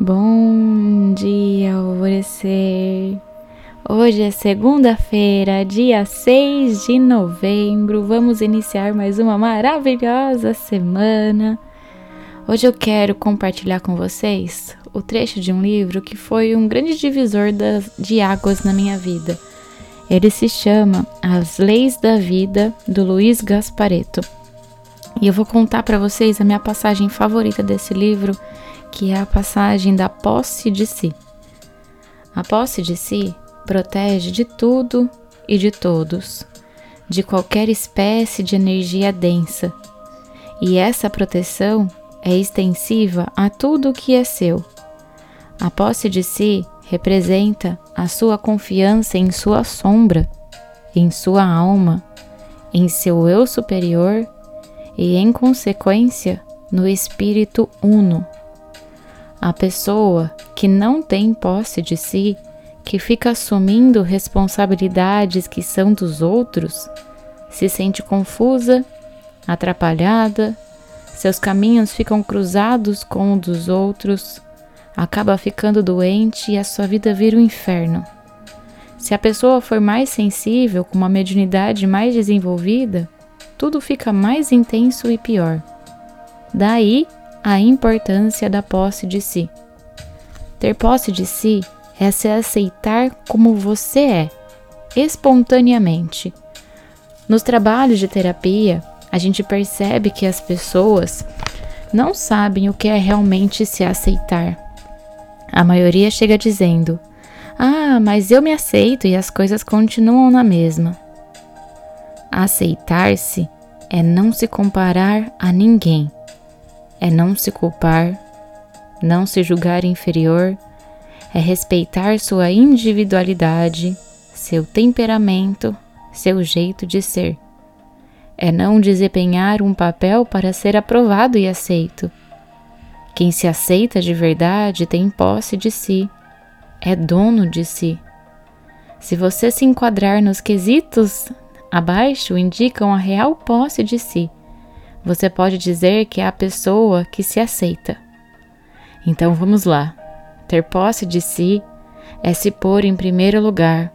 Bom dia, alvorecer. Hoje é segunda-feira, dia 6 de novembro. Vamos iniciar mais uma maravilhosa semana. Hoje eu quero compartilhar com vocês o trecho de um livro que foi um grande divisor de águas na minha vida. Ele se chama As Leis da Vida, do Luiz Gaspareto. E eu vou contar para vocês a minha passagem favorita desse livro que é a passagem da posse de si. A posse de si protege de tudo e de todos, de qualquer espécie de energia densa. E essa proteção é extensiva a tudo o que é seu. A posse de si representa a sua confiança em sua sombra, em sua alma, em seu eu superior e, em consequência, no espírito uno a pessoa que não tem posse de si, que fica assumindo responsabilidades que são dos outros, se sente confusa, atrapalhada, seus caminhos ficam cruzados com os dos outros, acaba ficando doente e a sua vida vira um inferno. Se a pessoa for mais sensível, com uma mediunidade mais desenvolvida, tudo fica mais intenso e pior. Daí a importância da posse de si. Ter posse de si é se aceitar como você é, espontaneamente. Nos trabalhos de terapia, a gente percebe que as pessoas não sabem o que é realmente se aceitar. A maioria chega dizendo: Ah, mas eu me aceito e as coisas continuam na mesma. Aceitar-se é não se comparar a ninguém é não se culpar, não se julgar inferior, é respeitar sua individualidade, seu temperamento, seu jeito de ser. É não desempenhar um papel para ser aprovado e aceito. Quem se aceita de verdade tem posse de si, é dono de si. Se você se enquadrar nos quesitos abaixo, indicam a real posse de si você pode dizer que é a pessoa que se aceita. Então vamos lá. Ter posse de si é se pôr em primeiro lugar.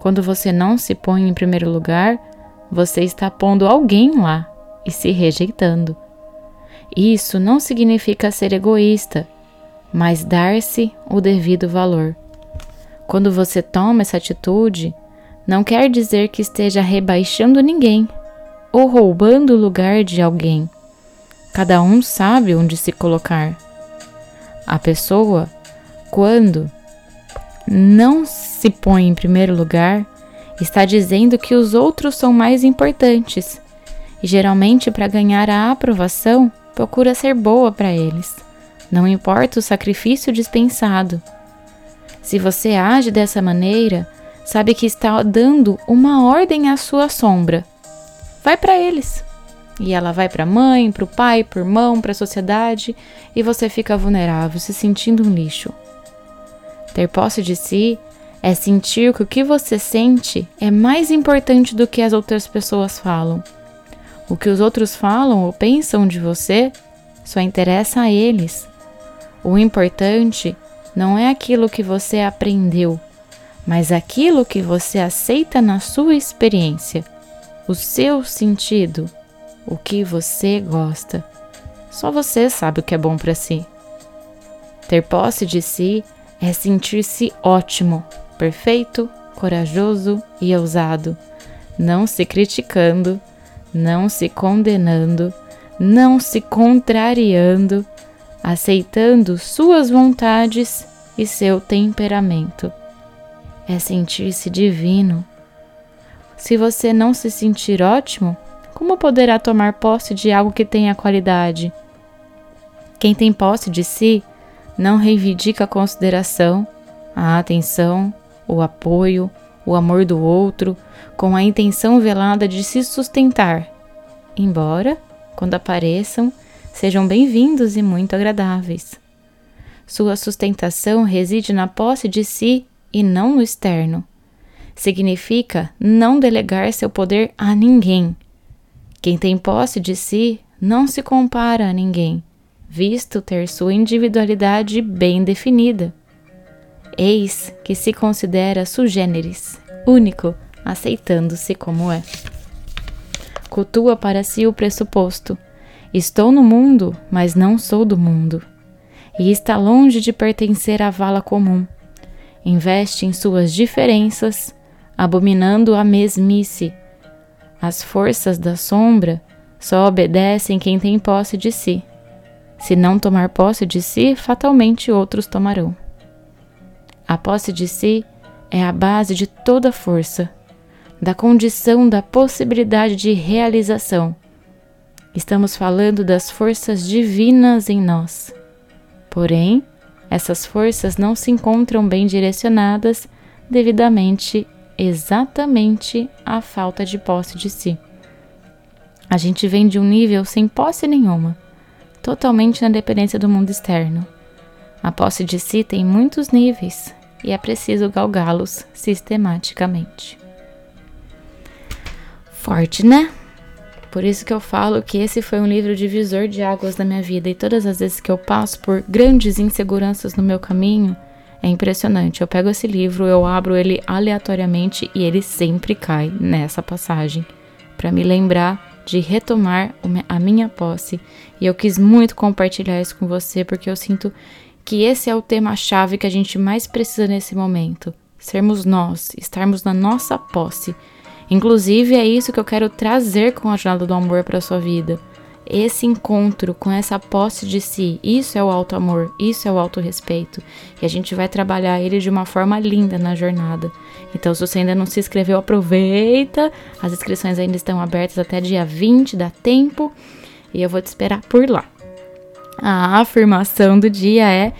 Quando você não se põe em primeiro lugar, você está pondo alguém lá e se rejeitando. Isso não significa ser egoísta, mas dar-se o devido valor. Quando você toma essa atitude, não quer dizer que esteja rebaixando ninguém ou roubando o lugar de alguém. Cada um sabe onde se colocar. A pessoa, quando não se põe em primeiro lugar, está dizendo que os outros são mais importantes e geralmente, para ganhar a aprovação, procura ser boa para eles. Não importa o sacrifício dispensado. Se você age dessa maneira, sabe que está dando uma ordem à sua sombra vai para eles. E ela vai para a mãe, para o pai, para o irmão, para a sociedade, e você fica vulnerável, se sentindo um lixo. Ter posse de si é sentir que o que você sente é mais importante do que as outras pessoas falam. O que os outros falam ou pensam de você só interessa a eles. O importante não é aquilo que você aprendeu, mas aquilo que você aceita na sua experiência o seu sentido, o que você gosta. Só você sabe o que é bom para si. Ter posse de si é sentir-se ótimo, perfeito, corajoso e ousado, não se criticando, não se condenando, não se contrariando, aceitando suas vontades e seu temperamento. É sentir-se divino se você não se sentir ótimo, como poderá tomar posse de algo que tenha qualidade? Quem tem posse de si não reivindica a consideração, a atenção, o apoio, o amor do outro, com a intenção velada de se sustentar, embora, quando apareçam, sejam bem-vindos e muito agradáveis. Sua sustentação reside na posse de si e não no externo significa não delegar seu poder a ninguém. Quem tem posse de si não se compara a ninguém, visto ter sua individualidade bem definida. Eis que se considera sugêneres, único, aceitando-se como é. Cultua para si o pressuposto: estou no mundo, mas não sou do mundo. E está longe de pertencer à vala comum. Investe em suas diferenças, abominando a mesmice. As forças da sombra só obedecem quem tem posse de si. Se não tomar posse de si, fatalmente outros tomarão. A posse de si é a base de toda força, da condição da possibilidade de realização. Estamos falando das forças divinas em nós. Porém, essas forças não se encontram bem direcionadas devidamente exatamente à falta de posse de si. A gente vem de um nível sem posse nenhuma, totalmente na dependência do mundo externo. A posse de si tem muitos níveis e é preciso galgá-los sistematicamente. Forte, né? Por isso que eu falo que esse foi um livro divisor de águas da minha vida e todas as vezes que eu passo por grandes inseguranças no meu caminho, é impressionante. Eu pego esse livro, eu abro ele aleatoriamente e ele sempre cai nessa passagem para me lembrar de retomar a minha posse. E eu quis muito compartilhar isso com você porque eu sinto que esse é o tema-chave que a gente mais precisa nesse momento. Sermos nós, estarmos na nossa posse. Inclusive, é isso que eu quero trazer com a jornada do amor para sua vida esse encontro com essa posse de si, isso é o alto amor, isso é o alto respeito. E a gente vai trabalhar ele de uma forma linda na jornada. Então, se você ainda não se inscreveu, aproveita. As inscrições ainda estão abertas até dia 20, dá tempo. E eu vou te esperar por lá. A afirmação do dia é: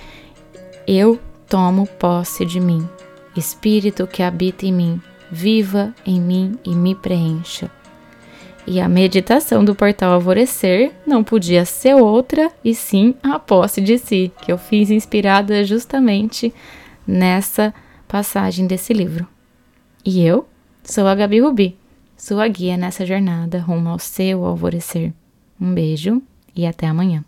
Eu tomo posse de mim. Espírito que habita em mim, viva em mim e me preencha. E a meditação do portal Alvorecer não podia ser outra e sim a posse de si, que eu fiz inspirada justamente nessa passagem desse livro. E eu sou a Gabi Rubi, sua guia nessa jornada rumo ao seu alvorecer. Um beijo e até amanhã.